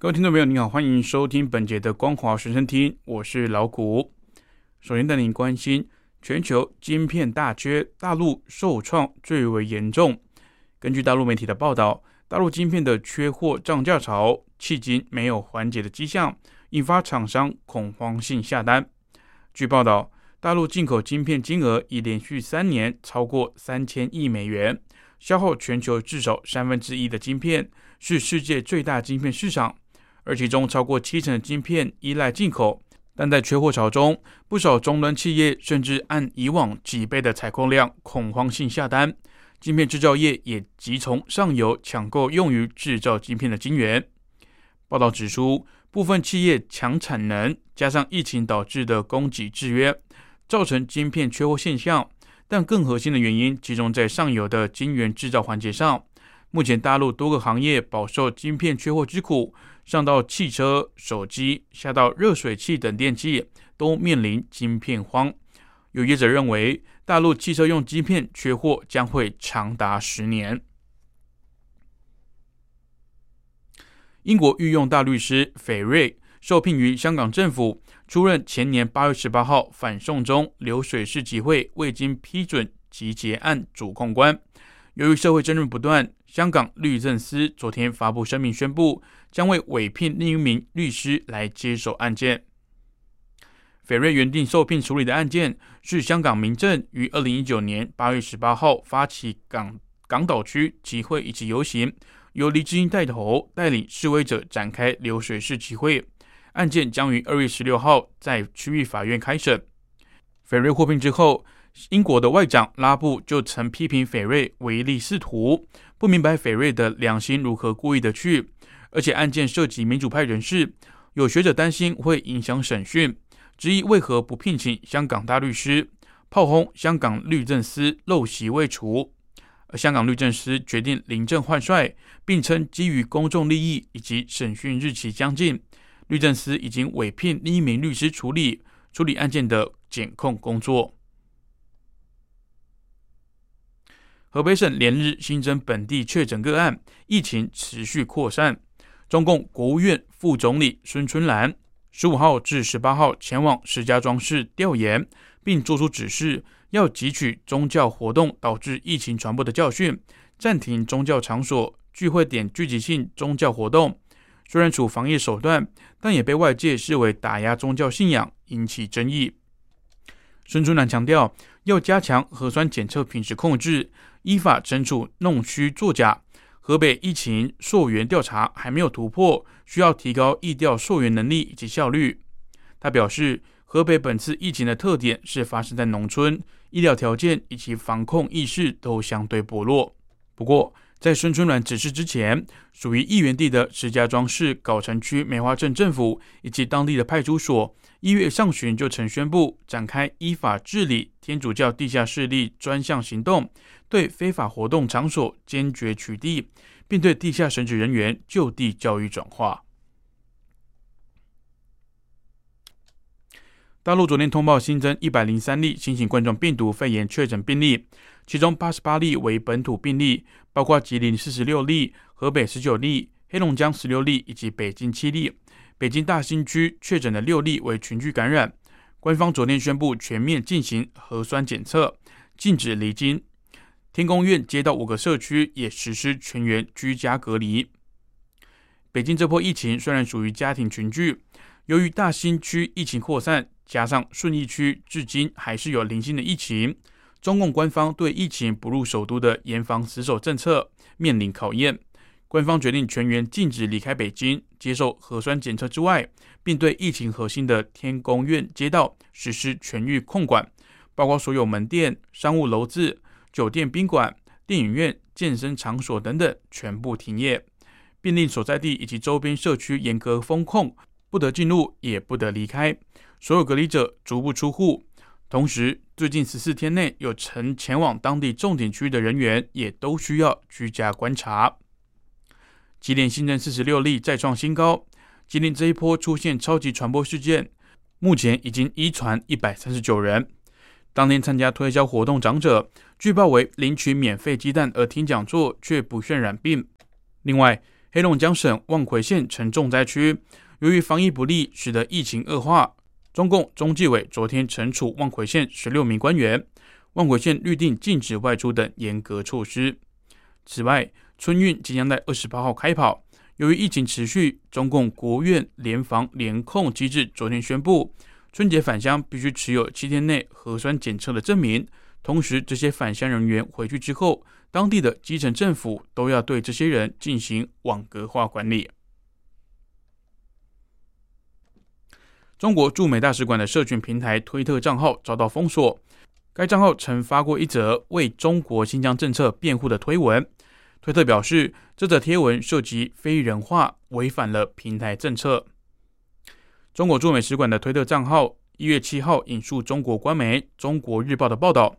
各位听众朋友，你好，欢迎收听本节的《光华随身听》，我是老谷。首先带您关心全球晶片大缺，大陆受创最为严重。根据大陆媒体的报道，大陆晶片的缺货涨价潮迄今没有缓解的迹象，引发厂商恐慌性下单。据报道，大陆进口晶片金额已连续三年超过三千亿美元，消耗全球至少三分之一的晶片，是世界最大晶片市场。而其中超过七成的晶片依赖进口，但在缺货潮中，不少终端企业甚至按以往几倍的采购量恐慌性下单，晶片制造业也急从上游抢购用于制造晶片的晶圆。报道指出，部分企业抢产能，加上疫情导致的供给制约，造成晶片缺货现象。但更核心的原因集中在上游的晶圆制造环节上。目前，大陆多个行业饱受晶片缺货之苦。上到汽车、手机，下到热水器等电器，都面临晶片荒。有业者认为，大陆汽车用晶片缺货将会长达十年。英国御用大律师斐瑞受聘于香港政府，出任前年八月十八号反送中流水式集会未经批准集结案主控官。由于社会争论不断，香港律政司昨天发布声明，宣布将为委聘另一名律师来接手案件。斐瑞原定受聘处理的案件是香港民政于二零一九年八月十八号发起港港岛区集会以及游行，由黎智英带头带领示威者展开流水式集会。案件将于二月十六号在区域法院开审。斐瑞获聘之后。英国的外长拉布就曾批评斐瑞唯利是图，不明白斐瑞的良心如何故意的去，而且案件涉及民主派人士，有学者担心会影响审讯，质疑为何不聘请香港大律师，炮轰香港律政司陋习未除，而香港律政司决定临阵换帅，并称基于公众利益以及审讯日期将近，律政司已经委聘另一名律师处理处理案件的检控工作。河北省连日新增本地确诊个案，疫情持续扩散。中共国务院副总理孙春兰十五号至十八号前往石家庄市调研，并作出指示，要汲取宗教活动导致疫情传播的教训，暂停宗教场所聚会点聚集性宗教活动。虽然处防疫手段，但也被外界视为打压宗教信仰，引起争议。孙春兰强调，要加强核酸检测品质控制。依法惩处弄虚作假。河北疫情溯源调查还没有突破，需要提高疫调溯源能力以及效率。他表示，河北本次疫情的特点是发生在农村，医疗条件以及防控意识都相对薄弱。不过，在孙春兰指示之前，属于议员地的石家庄市藁城区梅花镇政府以及当地的派出所，一月上旬就曾宣布展开依法治理天主教地下势力专项行动。对非法活动场所坚决取缔，并对地下神职人员就地教育转化。大陆昨天通报新增一百零三例新型冠状病毒肺炎确诊病例，其中八十八例为本土病例，包括吉林四十六例、河北十九例、黑龙江十六例以及北京七例。北京大兴区确诊的六例为群聚感染。官方昨天宣布全面进行核酸检测，禁止离京。天宫院街道五个社区也实施全员居家隔离。北京这波疫情虽然属于家庭群聚，由于大兴区疫情扩散，加上顺义区至今还是有零星的疫情，中共官方对疫情不入首都的严防死守政策面临考验。官方决定全员禁止离开北京，接受核酸检测之外，并对疫情核心的天宫院街道实施全域控管，包括所有门店、商务楼子。酒店、宾馆、电影院、健身场所等等全部停业，并令所在地以及周边社区严格封控，不得进入，也不得离开。所有隔离者足不出户。同时，最近十四天内有曾前往当地重点区域的人员，也都需要居家观察。吉林新增四十六例，再创新高。吉林这一波出现超级传播事件，目前已经一传一百三十九人。当天参加推销活动长者，据报为领取免费鸡蛋而听讲座，却不渲染病。另外，黑龙江省望奎县成重灾区，由于防疫不力，使得疫情恶化。中共中纪委昨天惩处望奎县十六名官员，望奎县律定禁止外出等严格措施。此外，春运即将在二十八号开跑。由于疫情持续，中共国务院联防联控机制昨天宣布，春节返乡必须持有七天内核酸检测的证明。同时，这些返乡人员回去之后，当地的基层政府都要对这些人进行网格化管理。中国驻美大使馆的社群平台推特账号遭到封锁。该账号曾发过一则为中国新疆政策辩护的推文。推特表示，这则贴文涉及非人化，违反了平台政策。中国驻美使馆的推特账号一月七号引述中国官媒《中国日报》的报道，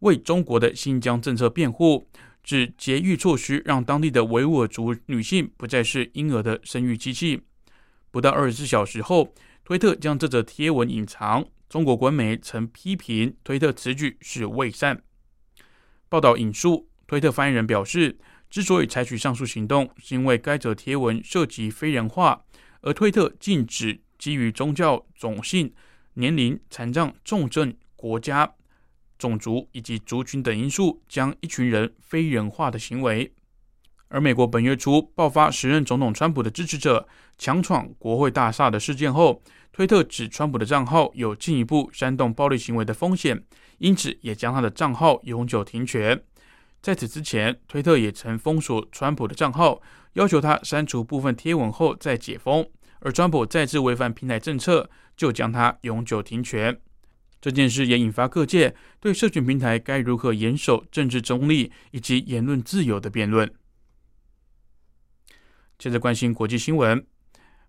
为中国的新疆政策辩护，指节育措施让当地的维吾尔族女性不再是婴儿的生育机器。不到二十四小时后。推特将这则贴文隐藏。中国官媒曾批评推特此举是伪善。报道引述推特发言人表示，之所以采取上述行动，是因为该则贴文涉及非人化，而推特禁止基于宗教、种姓、年龄、残障、重症、国家、种族以及族群等因素，将一群人非人化的行为。而美国本月初爆发时任总统川普的支持者强闯国会大厦的事件后，推特指川普的账号有进一步煽动暴力行为的风险，因此也将他的账号永久停权。在此之前，推特也曾封锁川普的账号，要求他删除部分贴文后再解封。而川普再次违反平台政策，就将他永久停权。这件事也引发各界对社群平台该如何严守政治中立以及言论自由的辩论。接着关心国际新闻。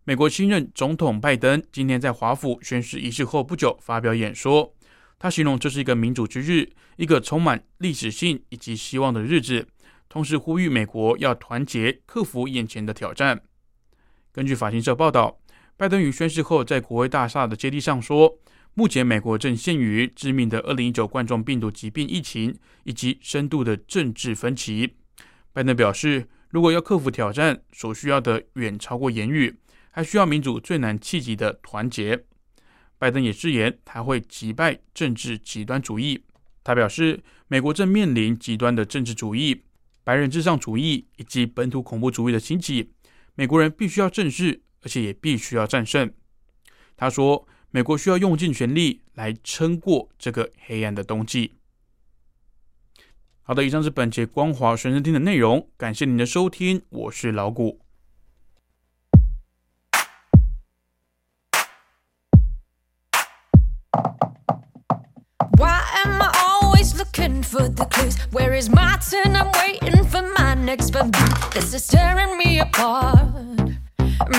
美国新任总统拜登今天在华府宣誓仪式后不久发表演说，他形容这是一个民主之日，一个充满历史性以及希望的日子，同时呼吁美国要团结，克服眼前的挑战。根据法新社报道，拜登于宣誓后在国会大厦的阶梯上说：“目前美国正陷于致命的2019冠状病毒疾病疫情以及深度的政治分歧。”拜登表示，如果要克服挑战，所需要的远超过言语。还需要民主最难企及的团结。拜登也誓言他会击败政治极端主义。他表示，美国正面临极端的政治主义、白人至上主义以及本土恐怖主义的兴起。美国人必须要正视，而且也必须要战胜。他说，美国需要用尽全力来撑过这个黑暗的冬季。好的，以上是本节光华学生听的内容，感谢您的收听，我是老谷。looking for the clues. Where is my turn? I'm waiting for my next but This is tearing me apart.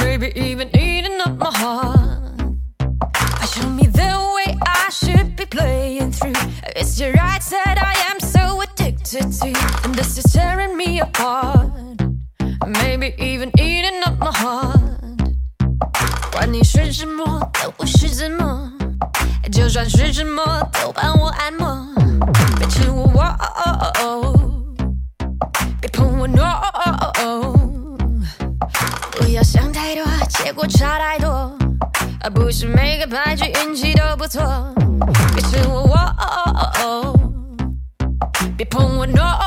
Maybe even eating up my heart. Show me the way I should be playing through. It's your right that I am so addicted to. And this is tearing me apart. Maybe even eating up my heart. 管你是什么，都不是什么。就算是什么，都帮我按摩。 别亲我，别碰我，no。不要想太多，结果差太多。不是每个牌局运气都不错。别亲我，别碰我，no。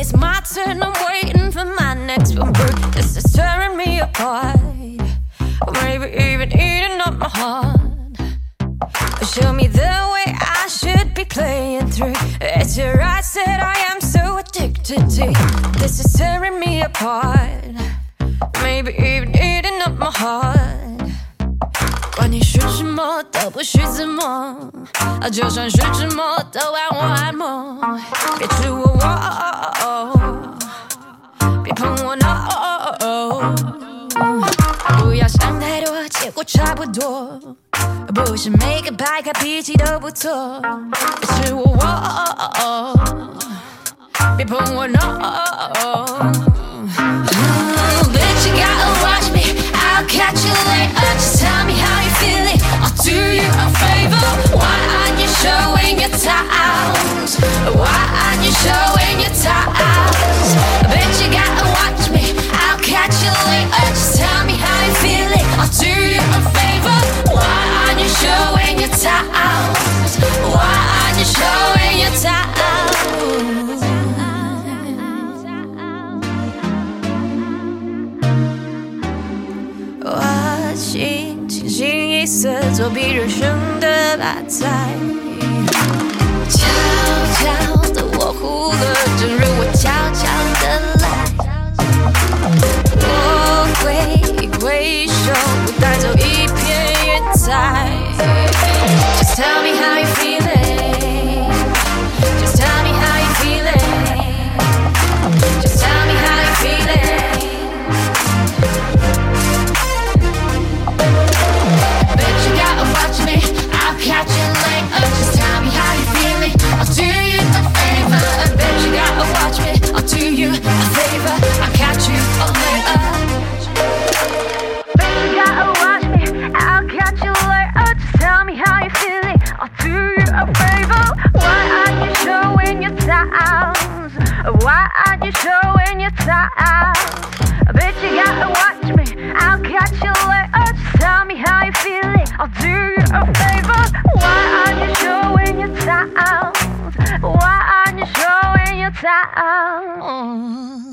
It's my turn, I'm waiting for my next one. This is tearing me apart. Maybe even eating up my heart. Show me the way I should be playing through. It's your eyes that I am so addicted to. This is tearing me apart. Maybe even eating up my heart. 管你是什么都不许自摸，啊，就算是沉默都让我按摩。别吃我我，别碰我 no，不要想太多，结果差不多。不是每个白卡脾气都不错，别吃我我，别碰我 no。Bitch, you got a catch you later. Just tell me how you feeling. I'll do you a favor. Why aren't you showing your towels? Why aren't you showing 色，作弊人生的把菜。悄悄的我哭了，正如我悄悄的来。我挥一挥手，带走一片云彩。Just tell me how You showing your you gotta watch me. I'll catch you later. Just tell me how you feeling. I'll do you a favor. Why aren't you showing your? Why aren't you showing your towels?